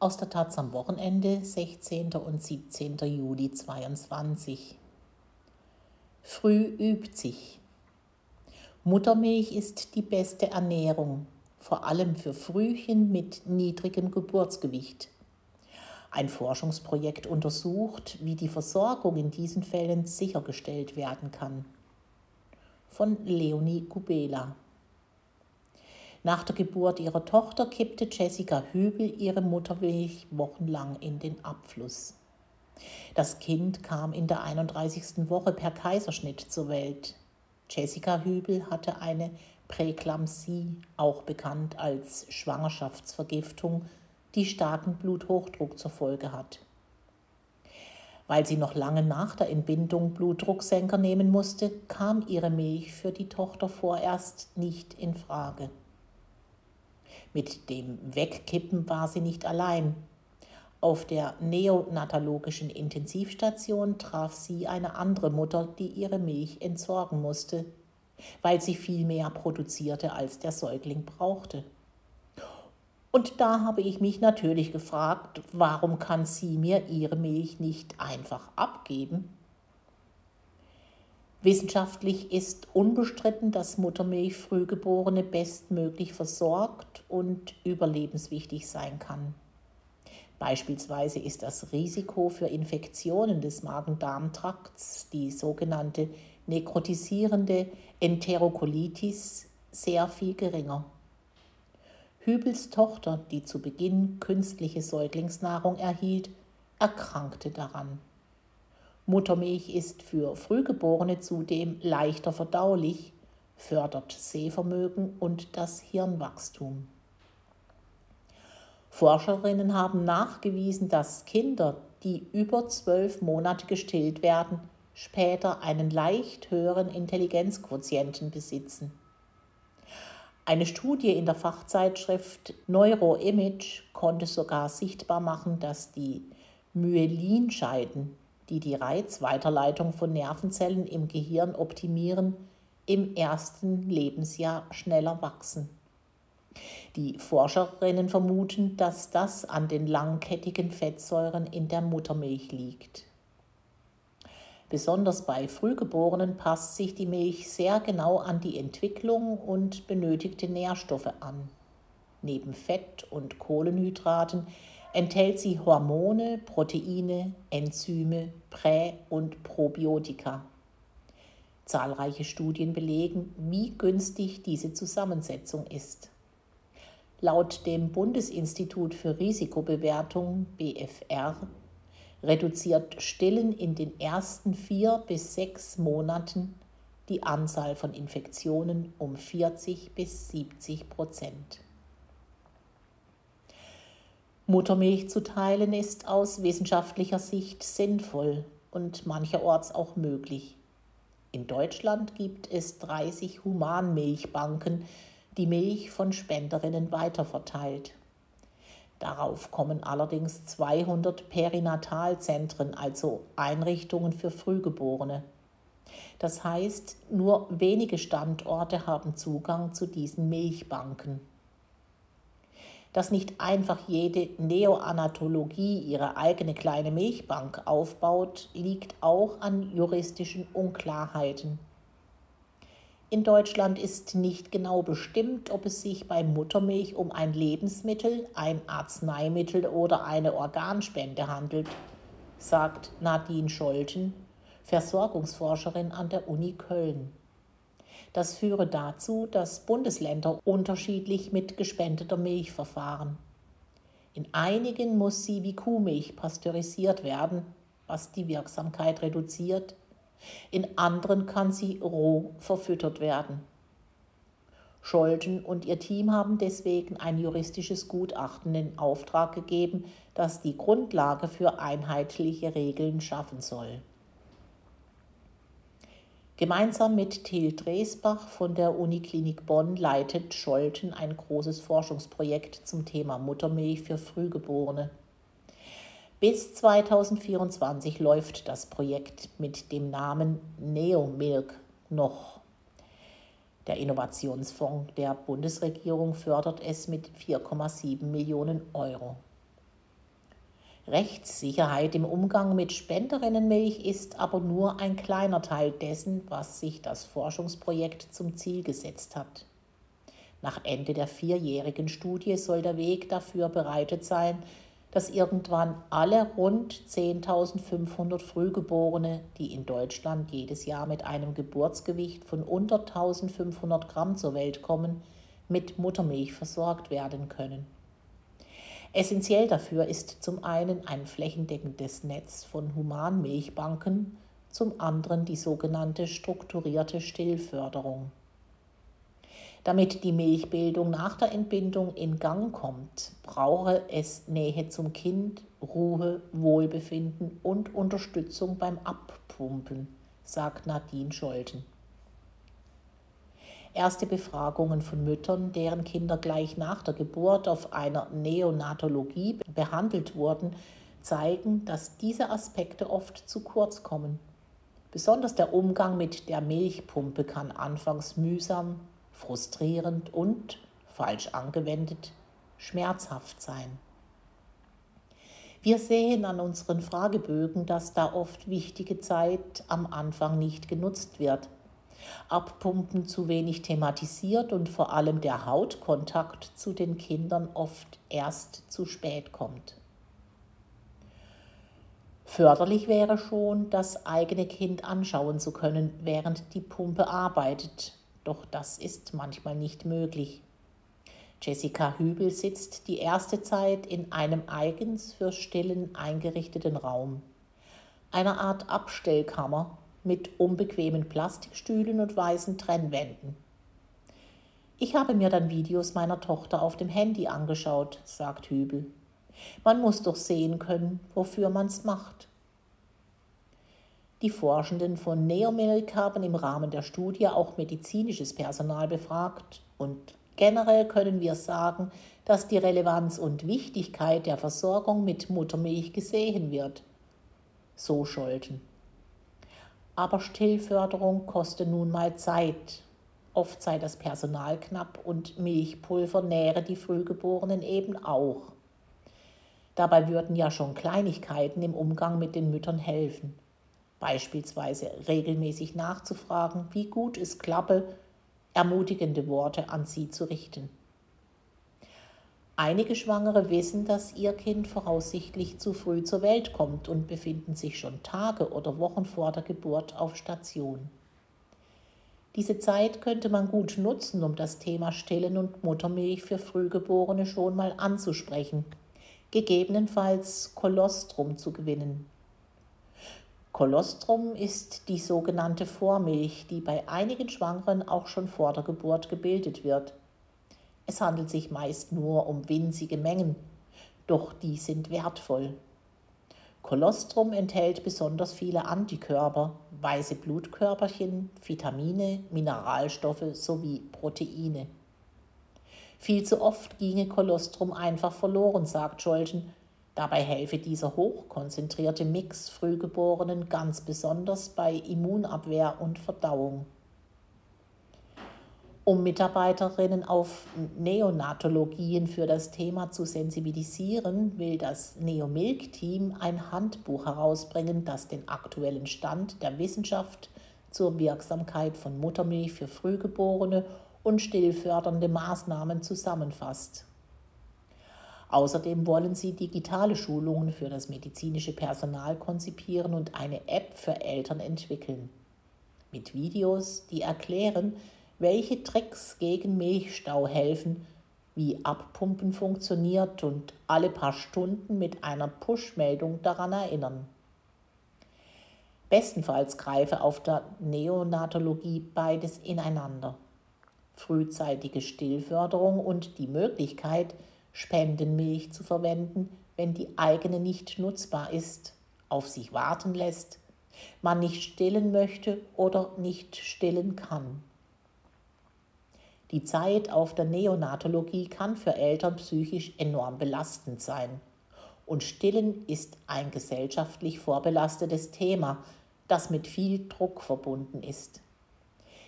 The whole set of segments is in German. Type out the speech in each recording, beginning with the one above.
aus der Taz am Wochenende, 16. und 17. Juli 2022. Früh übt sich. Muttermilch ist die beste Ernährung, vor allem für Frühchen mit niedrigem Geburtsgewicht. Ein Forschungsprojekt untersucht, wie die Versorgung in diesen Fällen sichergestellt werden kann. Von Leonie Kubela. Nach der Geburt ihrer Tochter kippte Jessica Hübel ihre Muttermilch wochenlang in den Abfluss. Das Kind kam in der 31. Woche per Kaiserschnitt zur Welt. Jessica Hübel hatte eine Präklampsie, auch bekannt als Schwangerschaftsvergiftung, die starken Bluthochdruck zur Folge hat. Weil sie noch lange nach der Entbindung Blutdrucksenker nehmen musste, kam ihre Milch für die Tochter vorerst nicht in Frage. Mit dem Wegkippen war sie nicht allein. Auf der neonatologischen Intensivstation traf sie eine andere Mutter, die ihre Milch entsorgen musste, weil sie viel mehr produzierte, als der Säugling brauchte. Und da habe ich mich natürlich gefragt, warum kann sie mir ihre Milch nicht einfach abgeben? Wissenschaftlich ist unbestritten, dass Muttermilch Frühgeborene bestmöglich versorgt und überlebenswichtig sein kann. Beispielsweise ist das Risiko für Infektionen des Magen-Darm-Trakts, die sogenannte nekrotisierende Enterokolitis, sehr viel geringer. Hübels Tochter, die zu Beginn künstliche Säuglingsnahrung erhielt, erkrankte daran. Muttermilch ist für Frühgeborene zudem leichter verdaulich, fördert Sehvermögen und das Hirnwachstum. Forscherinnen haben nachgewiesen, dass Kinder, die über zwölf Monate gestillt werden, später einen leicht höheren Intelligenzquotienten besitzen. Eine Studie in der Fachzeitschrift Neuroimage konnte sogar sichtbar machen, dass die Myelinscheiden die die Reizweiterleitung von Nervenzellen im Gehirn optimieren, im ersten Lebensjahr schneller wachsen. Die Forscherinnen vermuten, dass das an den langkettigen Fettsäuren in der Muttermilch liegt. Besonders bei Frühgeborenen passt sich die Milch sehr genau an die Entwicklung und benötigte Nährstoffe an. Neben Fett und Kohlenhydraten enthält sie Hormone, Proteine, Enzyme, Prä- und Probiotika. Zahlreiche Studien belegen, wie günstig diese Zusammensetzung ist. Laut dem Bundesinstitut für Risikobewertung BFR reduziert Stillen in den ersten vier bis sechs Monaten die Anzahl von Infektionen um 40 bis 70 Prozent. Muttermilch zu teilen ist aus wissenschaftlicher Sicht sinnvoll und mancherorts auch möglich. In Deutschland gibt es 30 Humanmilchbanken, die Milch von Spenderinnen weiterverteilt. Darauf kommen allerdings 200 Perinatalzentren, also Einrichtungen für Frühgeborene. Das heißt, nur wenige Standorte haben Zugang zu diesen Milchbanken dass nicht einfach jede Neoanatologie ihre eigene kleine Milchbank aufbaut, liegt auch an juristischen Unklarheiten. In Deutschland ist nicht genau bestimmt, ob es sich bei Muttermilch um ein Lebensmittel, ein Arzneimittel oder eine Organspende handelt, sagt Nadine Scholten, Versorgungsforscherin an der Uni Köln. Das führe dazu, dass Bundesländer unterschiedlich mit gespendeter Milch verfahren. In einigen muss sie wie Kuhmilch pasteurisiert werden, was die Wirksamkeit reduziert. In anderen kann sie roh verfüttert werden. Scholten und ihr Team haben deswegen ein juristisches Gutachten in Auftrag gegeben, das die Grundlage für einheitliche Regeln schaffen soll. Gemeinsam mit Till Dresbach von der Uniklinik Bonn leitet Scholten ein großes Forschungsprojekt zum Thema Muttermilch für Frühgeborene. Bis 2024 läuft das Projekt mit dem Namen Neomilk noch. Der Innovationsfonds der Bundesregierung fördert es mit 4,7 Millionen Euro. Rechtssicherheit im Umgang mit Spenderinnenmilch ist aber nur ein kleiner Teil dessen, was sich das Forschungsprojekt zum Ziel gesetzt hat. Nach Ende der vierjährigen Studie soll der Weg dafür bereitet sein, dass irgendwann alle rund 10.500 Frühgeborene, die in Deutschland jedes Jahr mit einem Geburtsgewicht von unter 1.500 Gramm zur Welt kommen, mit Muttermilch versorgt werden können. Essentiell dafür ist zum einen ein flächendeckendes Netz von Humanmilchbanken, zum anderen die sogenannte strukturierte Stillförderung. Damit die Milchbildung nach der Entbindung in Gang kommt, brauche es Nähe zum Kind, Ruhe, Wohlbefinden und Unterstützung beim Abpumpen, sagt Nadine Scholten. Erste Befragungen von Müttern, deren Kinder gleich nach der Geburt auf einer Neonatologie behandelt wurden, zeigen, dass diese Aspekte oft zu kurz kommen. Besonders der Umgang mit der Milchpumpe kann anfangs mühsam, frustrierend und, falsch angewendet, schmerzhaft sein. Wir sehen an unseren Fragebögen, dass da oft wichtige Zeit am Anfang nicht genutzt wird Abpumpen zu wenig thematisiert und vor allem der Hautkontakt zu den Kindern oft erst zu spät kommt. Förderlich wäre schon, das eigene Kind anschauen zu können, während die Pumpe arbeitet, doch das ist manchmal nicht möglich. Jessica Hübel sitzt die erste Zeit in einem eigens für Stillen eingerichteten Raum, einer Art Abstellkammer, mit unbequemen Plastikstühlen und weißen Trennwänden. Ich habe mir dann Videos meiner Tochter auf dem Handy angeschaut, sagt Hübel. Man muss doch sehen können, wofür man's macht. Die Forschenden von Neomilk haben im Rahmen der Studie auch medizinisches Personal befragt und generell können wir sagen, dass die Relevanz und Wichtigkeit der Versorgung mit Muttermilch gesehen wird. So Scholten. Aber Stillförderung koste nun mal Zeit. Oft sei das Personal knapp und Milchpulver nähre die Frühgeborenen eben auch. Dabei würden ja schon Kleinigkeiten im Umgang mit den Müttern helfen. Beispielsweise regelmäßig nachzufragen, wie gut es klappe, ermutigende Worte an sie zu richten. Einige Schwangere wissen, dass ihr Kind voraussichtlich zu früh zur Welt kommt und befinden sich schon Tage oder Wochen vor der Geburt auf Station. Diese Zeit könnte man gut nutzen, um das Thema Stillen und Muttermilch für Frühgeborene schon mal anzusprechen, gegebenenfalls Kolostrum zu gewinnen. Kolostrum ist die sogenannte Vormilch, die bei einigen Schwangeren auch schon vor der Geburt gebildet wird. Es handelt sich meist nur um winzige Mengen, doch die sind wertvoll. Kolostrum enthält besonders viele Antikörper, weiße Blutkörperchen, Vitamine, Mineralstoffe sowie Proteine. Viel zu oft ginge Kolostrum einfach verloren, sagt Scholten. Dabei helfe dieser hochkonzentrierte Mix Frühgeborenen ganz besonders bei Immunabwehr und Verdauung. Um Mitarbeiterinnen auf Neonatologien für das Thema zu sensibilisieren, will das Neomilk-Team ein Handbuch herausbringen, das den aktuellen Stand der Wissenschaft zur Wirksamkeit von Muttermilch für Frühgeborene und stillfördernde Maßnahmen zusammenfasst. Außerdem wollen sie digitale Schulungen für das medizinische Personal konzipieren und eine App für Eltern entwickeln. Mit Videos, die erklären, welche Tricks gegen Milchstau helfen, wie Abpumpen funktioniert und alle paar Stunden mit einer Push-Meldung daran erinnern. Bestenfalls greife auf der Neonatologie beides ineinander. Frühzeitige Stillförderung und die Möglichkeit, Spendenmilch zu verwenden, wenn die eigene nicht nutzbar ist, auf sich warten lässt, man nicht stillen möchte oder nicht stillen kann. Die Zeit auf der Neonatologie kann für Eltern psychisch enorm belastend sein. Und Stillen ist ein gesellschaftlich vorbelastetes Thema, das mit viel Druck verbunden ist.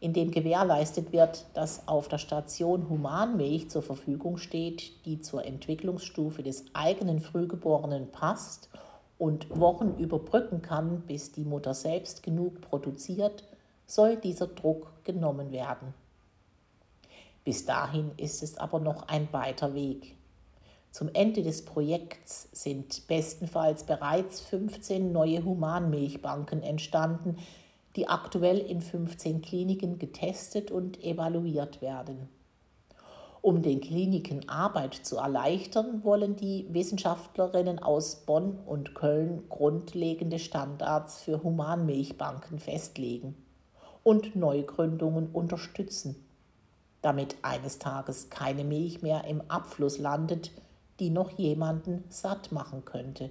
in dem gewährleistet wird, dass auf der Station Humanmilch zur Verfügung steht, die zur Entwicklungsstufe des eigenen Frühgeborenen passt und Wochen überbrücken kann, bis die Mutter selbst genug produziert, soll dieser Druck genommen werden. Bis dahin ist es aber noch ein weiter Weg. Zum Ende des Projekts sind bestenfalls bereits 15 neue Humanmilchbanken entstanden, die aktuell in 15 Kliniken getestet und evaluiert werden. Um den Kliniken Arbeit zu erleichtern, wollen die Wissenschaftlerinnen aus Bonn und Köln grundlegende Standards für Humanmilchbanken festlegen und Neugründungen unterstützen, damit eines Tages keine Milch mehr im Abfluss landet, die noch jemanden satt machen könnte.